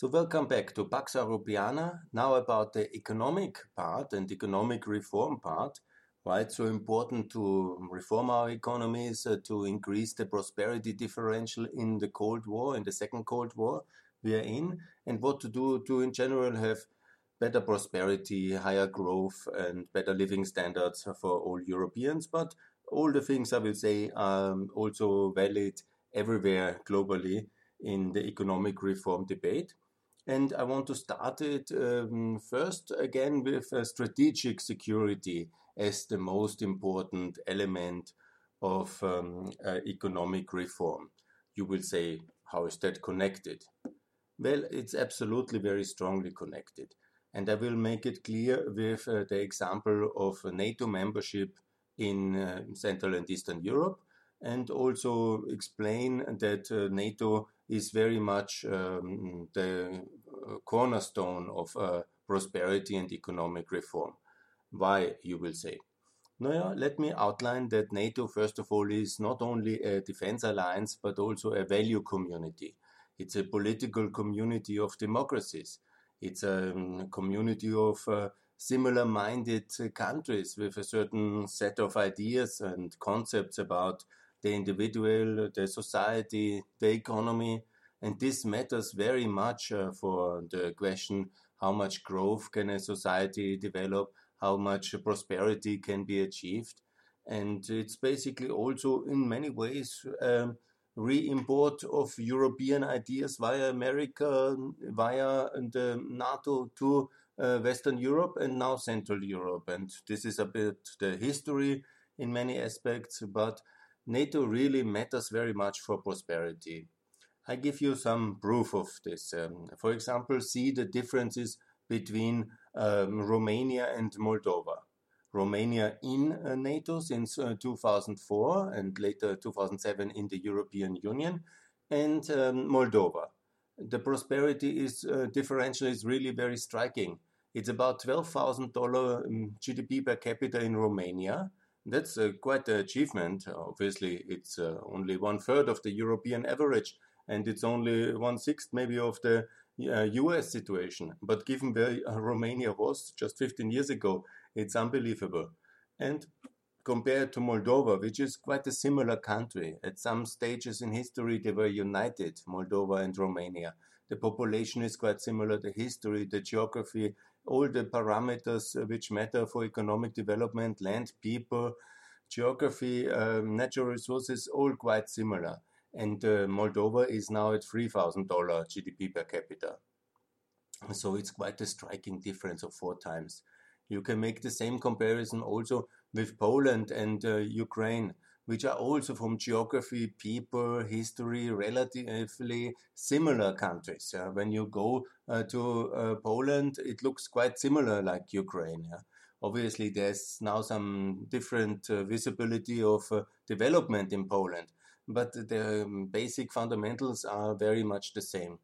So welcome back to Pax Europiana. Now about the economic part and economic reform part. Why it's so important to reform our economies, uh, to increase the prosperity differential in the Cold War, in the Second Cold War we are in, and what to do to in general have better prosperity, higher growth, and better living standards for all Europeans. But all the things I will say are also valid everywhere globally in the economic reform debate. And I want to start it um, first again with uh, strategic security as the most important element of um, uh, economic reform. You will say, how is that connected? Well, it's absolutely very strongly connected. And I will make it clear with uh, the example of NATO membership in uh, Central and Eastern Europe and also explain that uh, NATO is very much um, the cornerstone of uh, prosperity and economic reform. Why, you will say? Now, let me outline that NATO, first of all, is not only a defense alliance, but also a value community. It's a political community of democracies. It's a um, community of uh, similar minded countries with a certain set of ideas and concepts about the individual, the society, the economy. And this matters very much uh, for the question how much growth can a society develop, how much prosperity can be achieved. And it's basically also, in many ways, um, re-import of European ideas via America, via the NATO to uh, Western Europe and now Central Europe. And this is a bit the history in many aspects, but NATO really matters very much for prosperity. I give you some proof of this. Um, for example, see the differences between um, Romania and Moldova. Romania in uh, NATO since uh, 2004 and later 2007 in the European Union, and um, Moldova. The prosperity is uh, differential is really very striking. It's about $12,000 um, GDP per capita in Romania that's quite an achievement. Obviously, it's uh, only one third of the European average, and it's only one sixth maybe of the uh, US situation. But given where uh, Romania was just 15 years ago, it's unbelievable. And compared to Moldova, which is quite a similar country, at some stages in history they were united, Moldova and Romania. The population is quite similar, the history, the geography, all the parameters which matter for economic development, land, people, geography, um, natural resources, all quite similar. And uh, Moldova is now at $3,000 GDP per capita. So it's quite a striking difference of four times. You can make the same comparison also with Poland and uh, Ukraine which are also from geography, people, history, relatively similar countries. Yeah? When you go uh, to uh, Poland, it looks quite similar like Ukraine. Yeah? Obviously, there's now some different uh, visibility of uh, development in Poland, but the um, basic fundamentals are very much the same.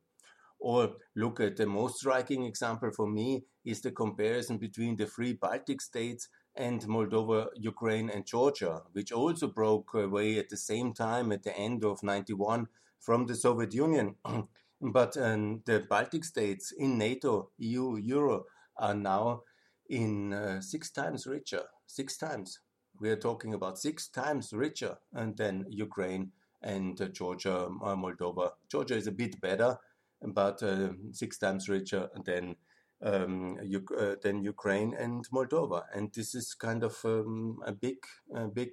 Or look at the most striking example for me is the comparison between the three Baltic states and Moldova, Ukraine, and Georgia, which also broke away at the same time at the end of 91 from the Soviet Union. but um, the Baltic states in NATO, EU, Euro are now in uh, six times richer. Six times. We are talking about six times richer than Ukraine and uh, Georgia, uh, Moldova. Georgia is a bit better, but uh, six times richer than um, uh, than Ukraine and Moldova. And this is kind of um, a big, a big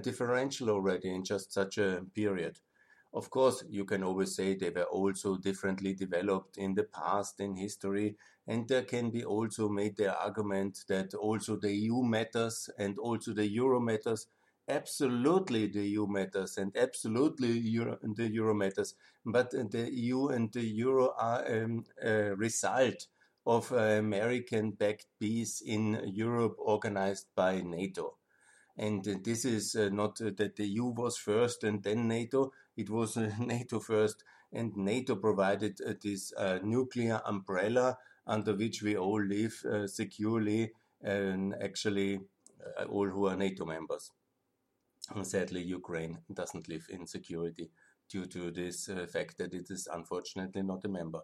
differential already in just such a period. Of course, you can always say they were also differently developed in the past, in history, and there can be also made the argument that also the EU matters and also the euro matters. Absolutely, the EU matters and absolutely Euro, the euro matters, but the EU and the euro are um, a result of American backed peace in Europe organized by NATO. And uh, this is uh, not uh, that the EU was first and then NATO, it was NATO first, and NATO provided this nuclear umbrella under which we all live securely, and actually, all who are NATO members. Sadly, Ukraine doesn't live in security due to this uh, fact that it is unfortunately not a member.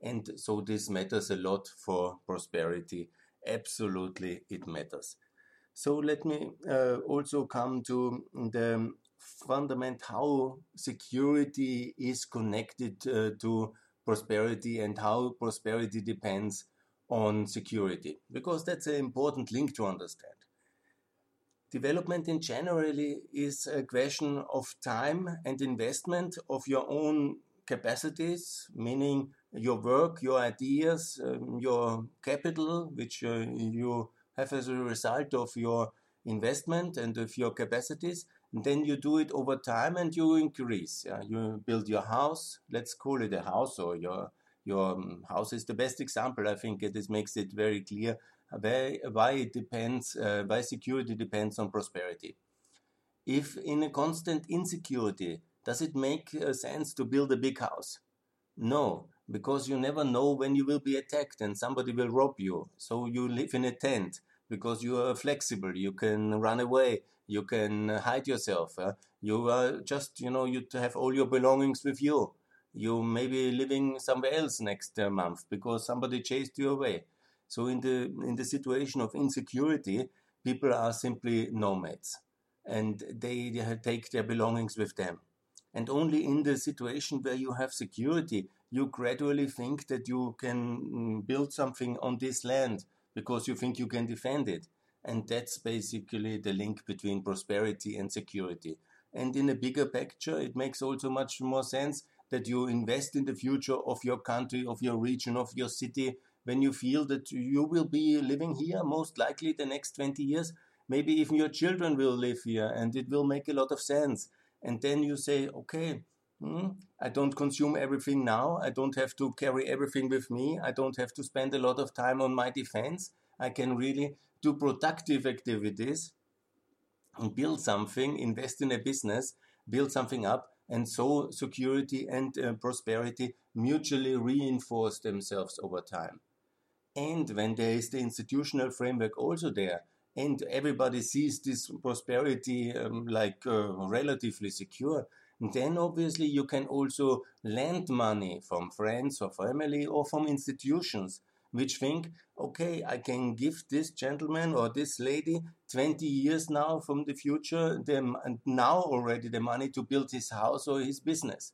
And so this matters a lot for prosperity. Absolutely, it matters. So let me uh, also come to the fundament how security is connected uh, to prosperity and how prosperity depends on security because that's an important link to understand. Development in generally is a question of time and investment of your own capacities meaning your work your ideas um, your capital which uh, you have as a result of your investment and of your capacities And then you do it over time and you increase. Yeah? You build your house, let's call it a house, or your your um, house is the best example. I think this makes it very clear why, why it depends, uh, why security depends on prosperity. If in a constant insecurity, does it make uh, sense to build a big house? No, because you never know when you will be attacked and somebody will rob you. So you live in a tent because you are flexible, you can run away, you can hide yourself. Uh, you are just, you know, you have all your belongings with you. You may be living somewhere else next uh, month because somebody chased you away. So in the in the situation of insecurity, people are simply nomads, and they, they take their belongings with them. And only in the situation where you have security, you gradually think that you can mm, build something on this land because you think you can defend it. And that's basically the link between prosperity and security. And in a bigger picture, it makes also much more sense that you invest in the future of your country, of your region, of your city, when you feel that you will be living here most likely the next 20 years. Maybe even your children will live here and it will make a lot of sense. And then you say, okay, hmm, I don't consume everything now. I don't have to carry everything with me. I don't have to spend a lot of time on my defense. I can really do productive activities and build something, invest in a business, build something up, and so security and uh, prosperity mutually reinforce themselves over time. And when there is the institutional framework also there, and everybody sees this prosperity um, like uh, relatively secure, then obviously you can also lend money from friends or family or from institutions which think, okay, I can give this gentleman or this lady 20 years now from the future, them and now already the money to build his house or his business.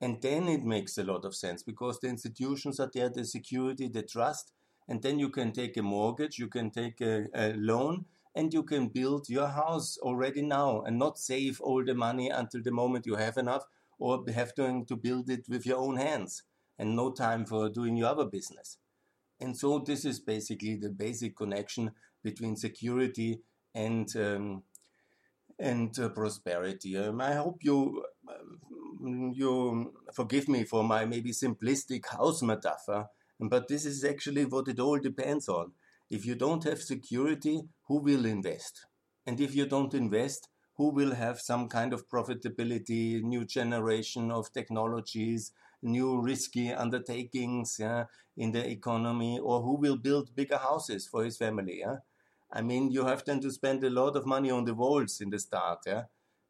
And then it makes a lot of sense because the institutions are there, the security, the trust, and then you can take a mortgage, you can take a, a loan, and you can build your house already now and not save all the money until the moment you have enough or have to, build it with your own hands and no time for doing your other business. And so this is basically the basic connection between security and um, and uh, prosperity. Um, I hope you um, you forgive me for my maybe simplistic house metaphor, but this is actually what it all depends on. If you don't have security, who will invest? And if you don't invest, who will have some kind of profitability, new generation of technologies, new risky undertakings yeah, in the economy, or who will build bigger houses for his family. Yeah? I mean, you have then to spend a lot of money on the walls in the start. Yeah?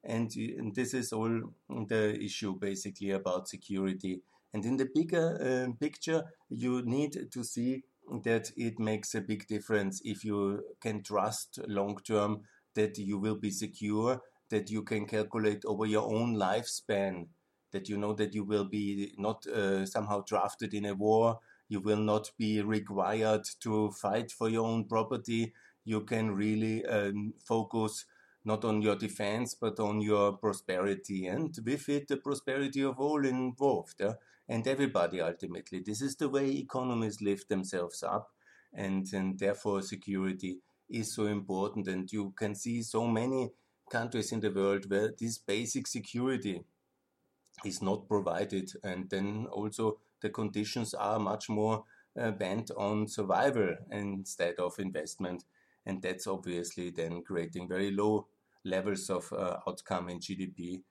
And, and this is all the issue basically about security. And in the bigger uh, picture, you need to see that it makes a big difference if you can trust long term that you will be secure, that you can calculate over your own lifespan that you know that you will be not uh, somehow drafted in a war, you will not be required to fight for your own property. You can really um, focus not on your defense but on your prosperity, and with it, the prosperity of all involved? And everybody ultimately. This is the way economies lift themselves up, and, and therefore security is so important. And you can see so many countries in the world where this basic security is not provided. And then also the conditions are much more uh, bent on survival instead of investment. And that's obviously then creating very low levels of uh, outcome in GDP.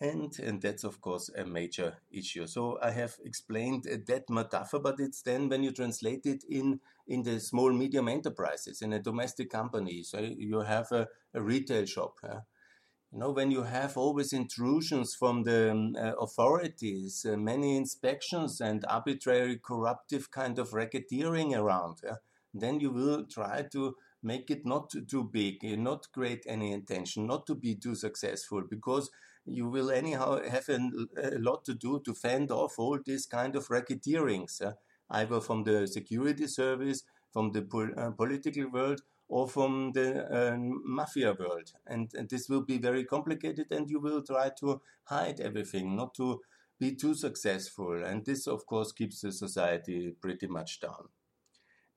And, and that's of course a major issue. So I have explained that metaphor, but it's then when you translate it in in the small medium enterprises in a domestic company. So you have a, a retail shop. you know, when you have always intrusions from the um, uh, authorities, uh, many inspections and arbitrary corruptive kind of racketeering around, then you will try to make it not too big, not create any intention, not to be too successful, because you will anyhow have a, a lot to do to fend off all these kind of racketeerings, yeah, either from the security service, from the pol uh, political world, or from the uh, mafia world. And, and this will be very complicated, and you will try to hide everything, not to be too successful. And this, of course, keeps the society pretty much down.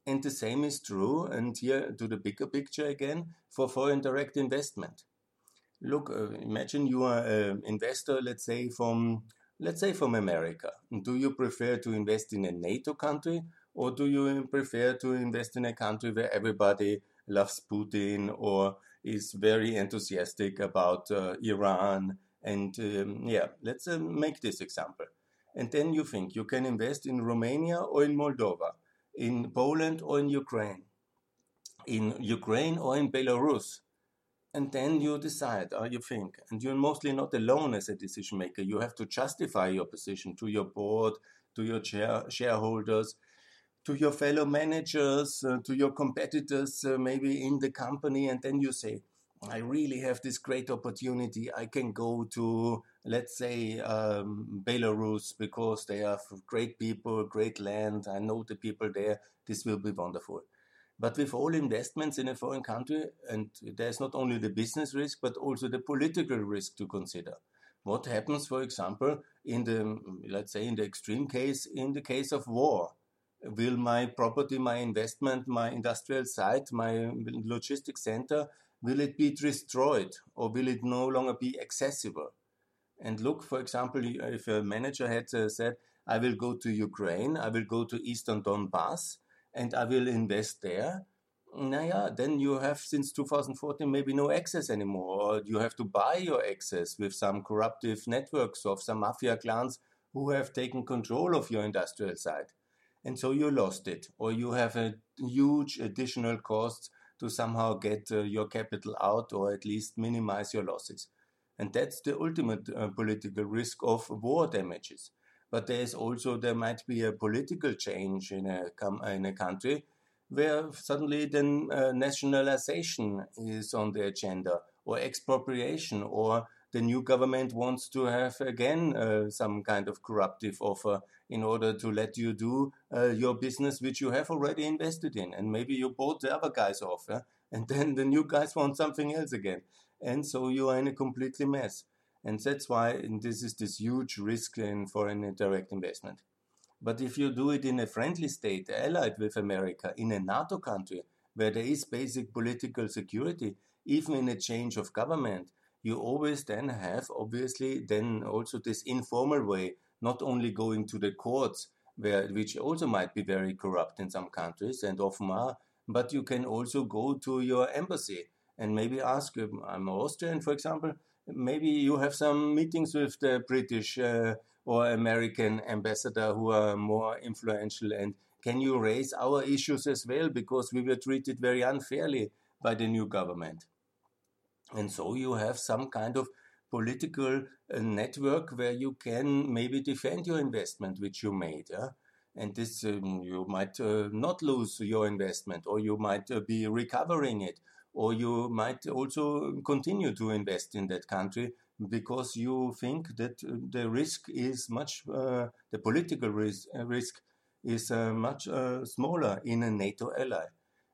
And the same is true, and here to the bigger picture again, for foreign direct investment. Look, uh, imagine you are an investor, let's say from let's say from America. Do you prefer to invest in a NATO country or do you prefer to invest in a country where everybody loves Putin or is very enthusiastic about uh, Iran. And um, yeah, let's uh, make this example. And then you think you can invest in Romania or in Moldova, in Poland or in Ukraine, in Ukraine or in Belarus. And then you decide, or you think, and you're mostly not alone as a decision maker. You have to justify your position to your board, to your share, shareholders, to your fellow managers, uh, to your competitors, uh, maybe in the company, and then you say, I really have this great opportunity. I can go to, let's say, um, Belarus because they have great people, great land. I know the people there. This will be wonderful. But with all investments in a foreign country, and there's not only the business risk, but also the political risk to consider. What happens, for example, in the, let's say, in the extreme case, in the case of war? will my property, my investment, my industrial site, my logistics center, will it be destroyed or will it no longer be accessible? And look, for example, if a manager had uh, said, I will go to Ukraine, I will go to Eastern Donbass, and I will invest there. Naya, then you have since 2014 maybe no access anymore, or you have to buy your access with some corruptive networks of some mafia clans who have taken control of your industrial site and so you lost it, or you have a huge additional cost to somehow get uh, your capital out or at least minimize your losses. And that's the ultimate uh, political risk of war damages. But there is also, there might be a political change in a, in a country where suddenly then uh, nationalization is on the agenda or expropriation or the new government wants to have again uh, some kind of corruptive offer in order to let you do uh, your business which you have already invested in. And maybe you bought the other guys off yeah? and then the new guys want something else again. And so you are in a completely mess and that's why this is this huge risk in foreign direct investment. But if you do it in a friendly state allied with america in a nato country where there is basic political security even in a change of government you always then have obviously then also this informal way not only going to the courts, where, which also might be very corrupt in some countries and often are, but you can also go to your embassy and maybe ask, um, I'm Austrian, for example, maybe you have some meetings with the British uh, or American ambassador who are more influential and can you raise our issues as well because we were treated very unfairly by the new government. And so you have some kind of political uh, network where you can maybe defend your investment which you made. Yeah? And this um, you might uh, not lose your investment, or you might uh, be recovering it, or you might also continue to invest in that country because you think that uh, the risk is much, uh, the political risk, uh, risk is much smaller in a NATO ally.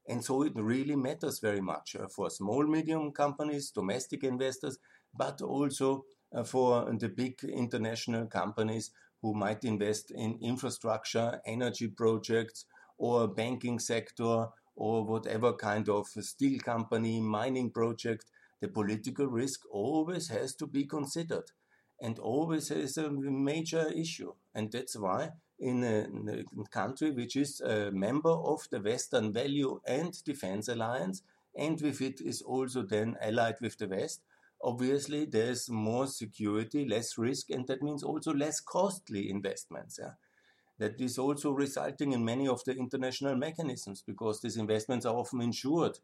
And so it really matters very much for small, medium companies, domestic investors, but also uh, for the big international companies who might invest in infrastructure, energy projects, or banking sector, or whatever kind of steel company, mining project, the political risk always has to be considered and always is a major issue. And that's why in a, in a, country which is a member of the Western Value and Defense Alliance, and with it is also then allied with the West, obviously there's more security, less risk, and that means also less costly investments. Yeah? That is also resulting in many of the international mechanisms because these investments are often insured.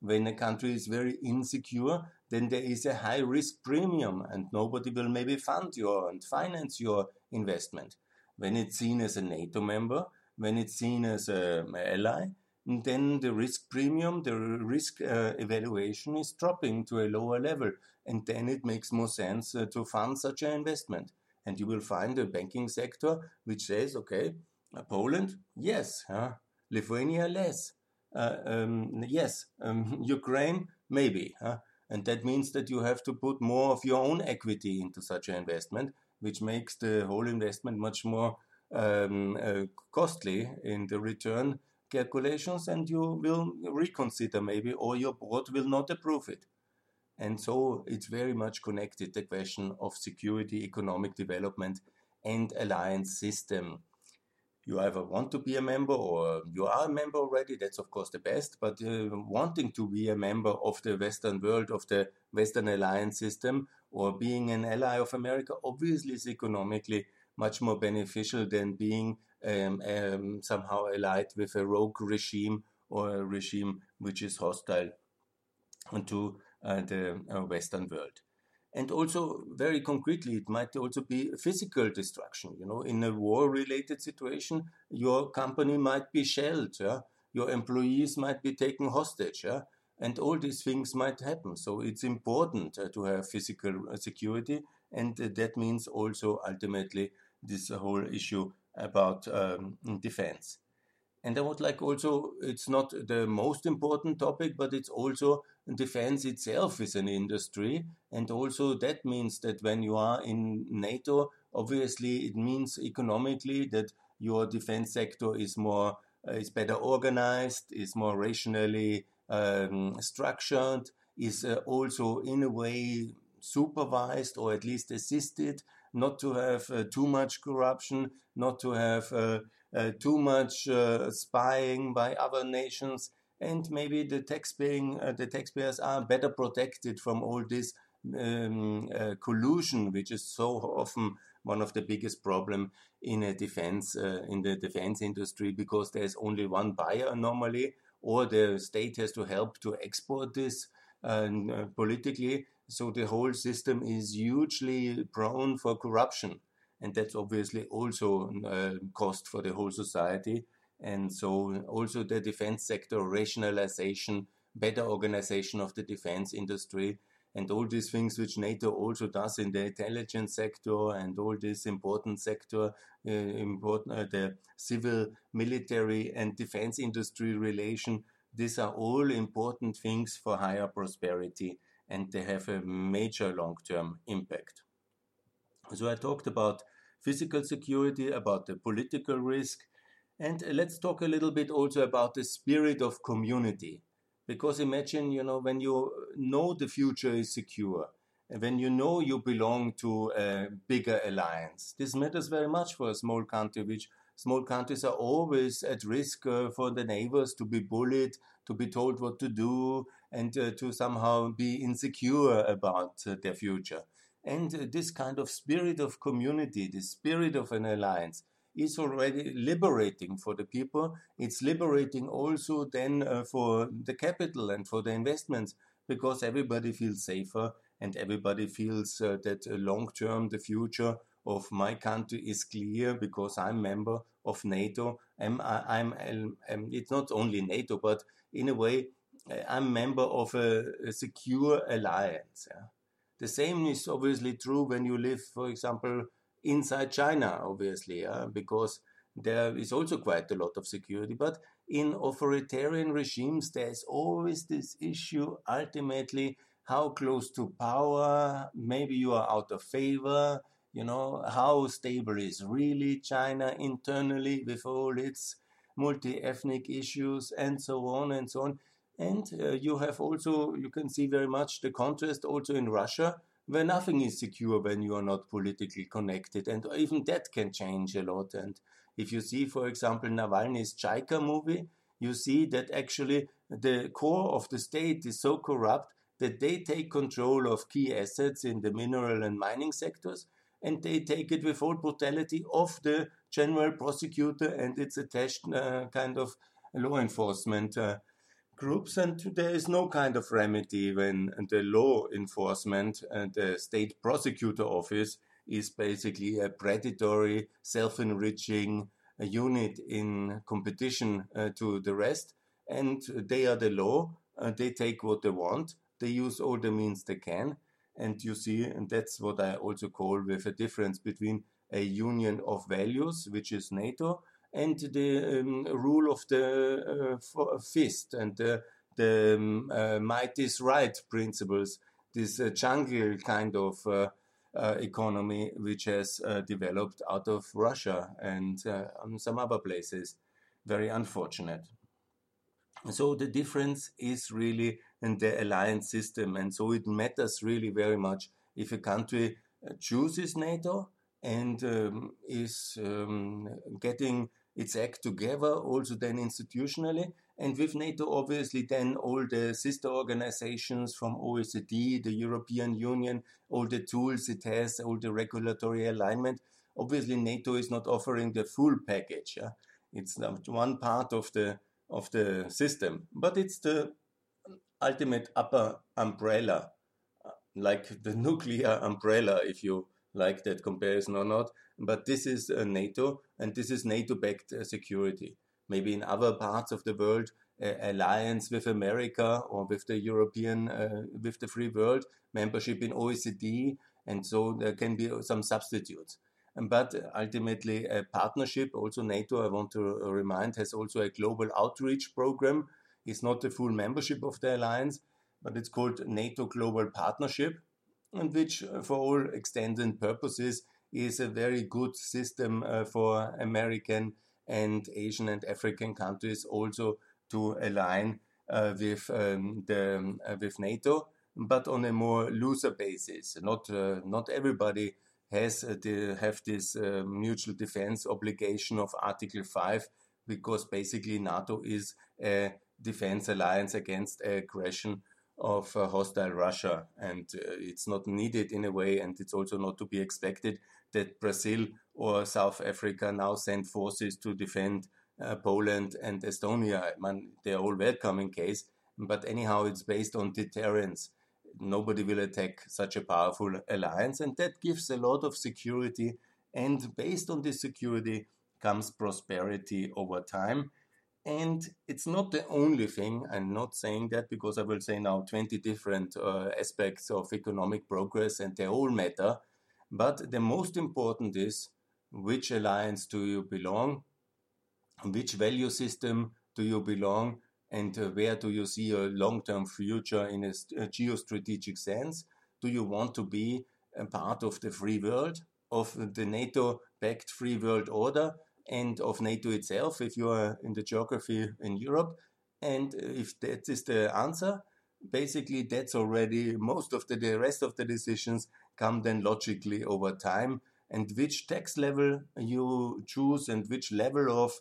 When a country is very insecure, then there is a high risk premium and nobody will maybe fund your and finance your investment. When it's seen as a NATO member, when it's seen as an ally, then the risk premium, the risk uh, evaluation is dropping to a lower level. And then it makes more sense uh, to fund such an investment. And you will find a banking sector which says, okay, uh, Poland, yes. Huh? Lithuania, less. Uh, um, yes. Um, Ukraine, maybe. Huh? And that means that you have to put more of your own equity into such an investment, which makes the whole investment much more um, uh, costly in the return calculations and you will reconsider maybe or your board will not approve it. And so it's very much connected the question of security, economic development, and alliance system. You either want to be a member or you are a member already, that's of course the best, but uh, wanting to be a member of the Western world, of the Western alliance system, or being an ally of America obviously is economically much more beneficial than being um, um, somehow allied with a rogue regime or a regime which is hostile to the uh, Western world. And also, very concretely, it might also be physical destruction. You know, in a war-related situation, your company might be shelled. Yeah? Your employees might be taken hostage. Yeah? and all these things might happen. So it's important uh, to have physical uh, security, and uh, that means also ultimately this whole issue about um, defense. And I would like also, it's not the most important topic, but it's also defense itself is an industry. And also that means that when you are in NATO, obviously it means economically that your defense sector is more, uh, is better organized, is more rationally um, structured, is uh, also in a way supervised or at least assisted not to have uh, too much corruption, not to have uh, uh, too much spying by other nations, and maybe the taxpaying the taxpayers are better protected from all this um, collusion, which is so often one of the biggest problem in a defense uh, in the defense industry because there's only one buyer normally or the state has to help to export this uh, politically so the whole system is hugely prone for corruption. And that's obviously also a uh, cost for the whole society. And so also the defense sector rationalization, better organization of the defense industry, and all these things which NATO also does in the intelligence sector and all this important sector, uh, important uh, the civil, military, and defense industry relation. These are all important things for higher prosperity and they have a major long-term impact. So I talked about physical security, about the political risk, and let's talk a little bit also about the spirit of community. Because imagine, you know, when you know the future is secure, and when you know you belong to a bigger alliance, this matters very much for a small country, which small countries are always at risk uh, for the neighbors to be bullied, to be told what to do, and uh, to somehow be insecure about uh, their future. And uh, this kind of spirit of community, the spirit of an alliance, is already liberating for the people. It's liberating also then uh, for the capital and for the investments because everybody feels safer and everybody feels uh, that uh, long term the future of my country is clear because I'm member of NATO. I'm, I'm, I'm, it's not only NATO, but in a way I'm member of a, a secure alliance. Yeah. The same is obviously true when you live, for example, inside China, obviously, because there is also quite a lot of security. But in authoritarian regimes, there's always this issue ultimately how close to power, maybe you are out of favor, you know, how stable is really China internally with all its multi ethnic issues and so on and so on. And uh, you have also, you can see very much the contrast also in Russia, where nothing is secure when you are not politically connected. And even that can change a lot. And if you see, for example, Navalny's Chaika movie, you see that actually the core of the state is so corrupt that they take control of key assets in the mineral and mining sectors and they take it with all brutality of the general prosecutor and its attached uh, kind of law enforcement uh, groups, and there is no kind of remedy when the law enforcement and the state prosecutor office is basically a predatory, self enriching unit in competition uh, to the rest, and they are the law. Uh, they take what they want. They use all the means they can, and you see, and that's what I also call with a difference between a union of values, which is NATO, and the um, rule of the uh, fist and the, the um, uh, might is right principles, this uh, jungle kind of uh, uh, economy which has uh, developed out of Russia and some other places. Very unfortunate. So the difference is really in the alliance system, and so it matters really very much if a country chooses NATO and um, is um, getting its act together also then institutionally and with NATO obviously then all the sister organizations from OECD, the European Union, all the tools it has, all the regulatory alignment. Obviously NATO is not offering the full package. Yeah? It's one part of the of the system, but it's the ultimate upper umbrella, uh, like the nuclear umbrella, if you like that comparison or not. But this is uh, NATO, and this is NATO-backed uh, security. Maybe in other parts of the world, uh, alliance with America or with the European, uh, with the free world, membership in OECD, and so there can be some substitutes. But ultimately, a partnership, also NATO, I want to remind, has also a global outreach program. It's not the full membership of the alliance, but it's called NATO Global Partnership and which uh, for all extents and purposes is a very good system uh, for American and Asian and African countries also to align uh, with um, the uh, with NATO, but on a more looser basis. Not uh, not everybody has uh, the, have this mutual defense obligation of Article Five, because basically NATO is a defense alliance against aggression of uh, hostile Russia, and uh, it's not needed in a way, and it's also not to be expected that Brazil or South Africa now send forces to defend uh, Poland and Estonia. I mean, they're all welcome in case, but anyhow, it's based on deterrence. Nobody will attack such a powerful alliance, and that gives a lot of security. And based on this security comes prosperity over time and it's not the only thing. I'm not saying that because I will say now 20 different uh, aspects of economic progress and they all matter. But the most important is which alliance do you belong? Which value system do you belong? And uh, where do you see a long term future in a, a geostrategic sense? Do you want to be a part of the free world, of the NATO backed free world order? And of NATO itself if you are in the geography in Europe. And if that is the answer, basically that's already most of the, the rest of the decisions come then logically over time. And which tax level you choose and which level of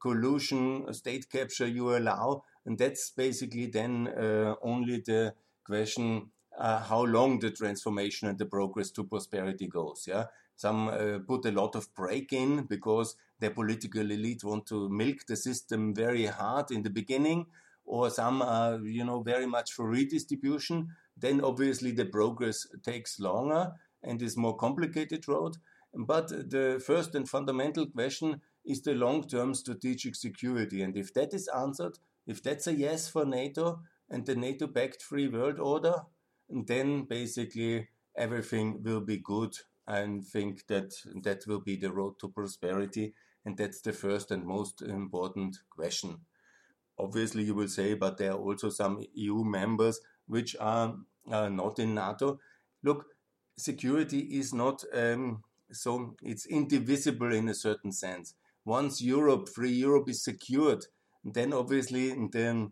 collusion, state capture you allow. And that's basically then uh, only the question uh, how long the transformation and the progress to prosperity goes. Yeah, some uh, put a lot of brake in because the political elite want to milk the system very hard in the beginning, or some are, you know, very much for redistribution. Then obviously the progress takes longer and is more complicated road. But the first and fundamental question is the long-term strategic security. And if that is answered, if that's a yes for NATO and the NATO-backed free world order, then basically everything will be good. I think that that will be the road to prosperity and that's the first and most important question. Obviously, you will say, but there are also some EU members which are not in NATO. Look, security is not um, so, it's indivisible in a certain sense. Once Europe, free Europe, is secured, then obviously the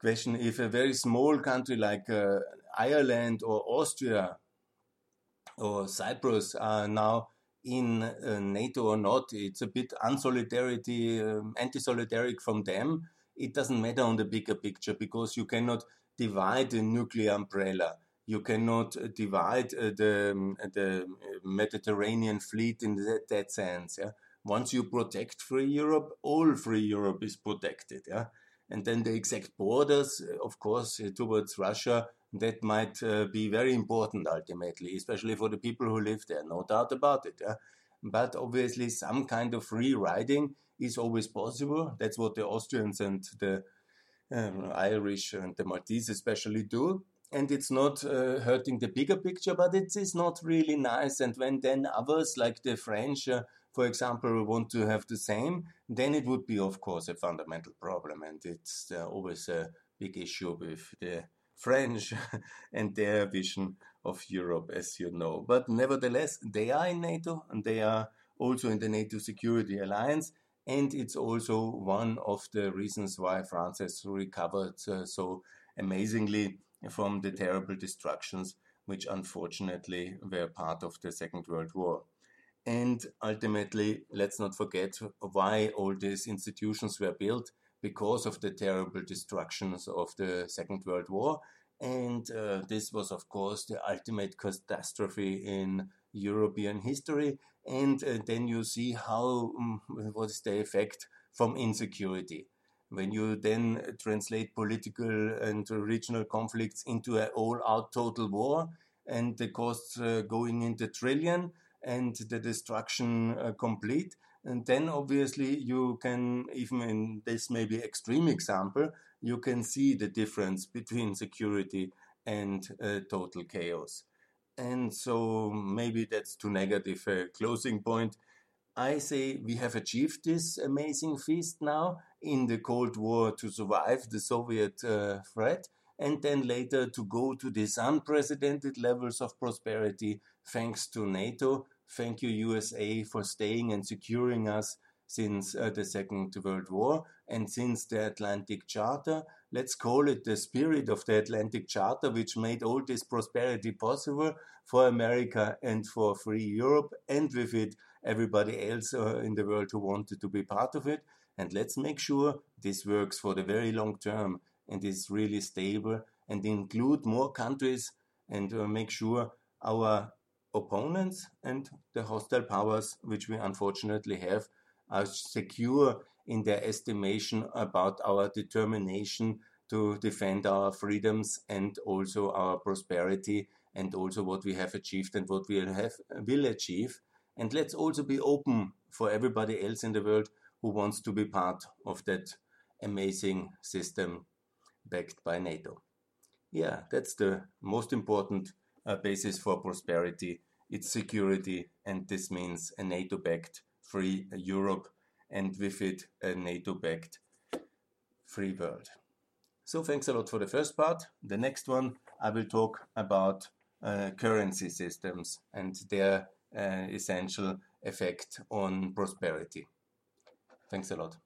question if a very small country like uh, Ireland or Austria or Cyprus are now in uh, NATO or not, it's a bit unsolidarity, um, anti-solidaric from them. It doesn't matter on the bigger picture because you cannot divide the nuclear umbrella. You cannot uh, divide uh, the, um, the Mediterranean fleet in that, that sense. Yeah? Once you protect free Europe, all free Europe is protected. Yeah? And then the exact borders, of course, towards Russia, that might uh, be very important ultimately, especially for the people who live there, no doubt about it. Yeah? But obviously, some kind of rewriting is always possible. That's what the Austrians and the um, Irish and the Maltese especially do. And it's not uh, hurting the bigger picture, but it is not really nice. And when then others, like the French, uh, for example, we want to have the same, then it would be, of course, a fundamental problem. And it's uh, always a big issue with the French and their vision of Europe, as you know. But nevertheless, they are in NATO and they are also in the NATO Security Alliance. And it's also one of the reasons why France has recovered uh, so amazingly from the terrible destructions which unfortunately were part of the Second World War. And ultimately, let's not forget why all these institutions were built because of the terrible destructions of the Second World War. And uh, this was, of course, the ultimate catastrophe in European history. And uh, then you see how um, what is the effect from insecurity. When you then translate political and regional conflicts into an all-out total war, and the costs uh, going into trillion, and the destruction uh, complete, and then obviously you can, even in this maybe extreme example, you can see the difference between security and uh, total chaos. And so maybe that's too negative a closing point. I say we have achieved this amazing feast now in the Cold War to survive the Soviet uh, threat and then later to go to these unprecedented levels of prosperity thanks to NATO Thank you, USA, for staying and securing us since uh, the Second World War and since the Atlantic Charter. Let's call it the spirit of the Atlantic Charter, which made all this prosperity possible for America and for free Europe, and with it, everybody else uh, in the world who wanted to be part of it. And let's make sure this works for the very long term and is really stable and include more countries and uh, make sure our opponents and the hostile powers, which we unfortunately have, are secure in their estimation about our determination to defend our freedoms and also our prosperity and also what we have achieved and what we have will achieve. And let's also be open for everybody else in the world who wants to be part of that amazing system backed by NATO. Yeah, that's the most important uh, basis for prosperity, its security, and this means a NATO-backed free Europe, and with it a NATO-backed free world. So thanks a lot for the first part. The next one, I will talk about uh, currency systems and their uh, essential effect on prosperity. Thanks a lot.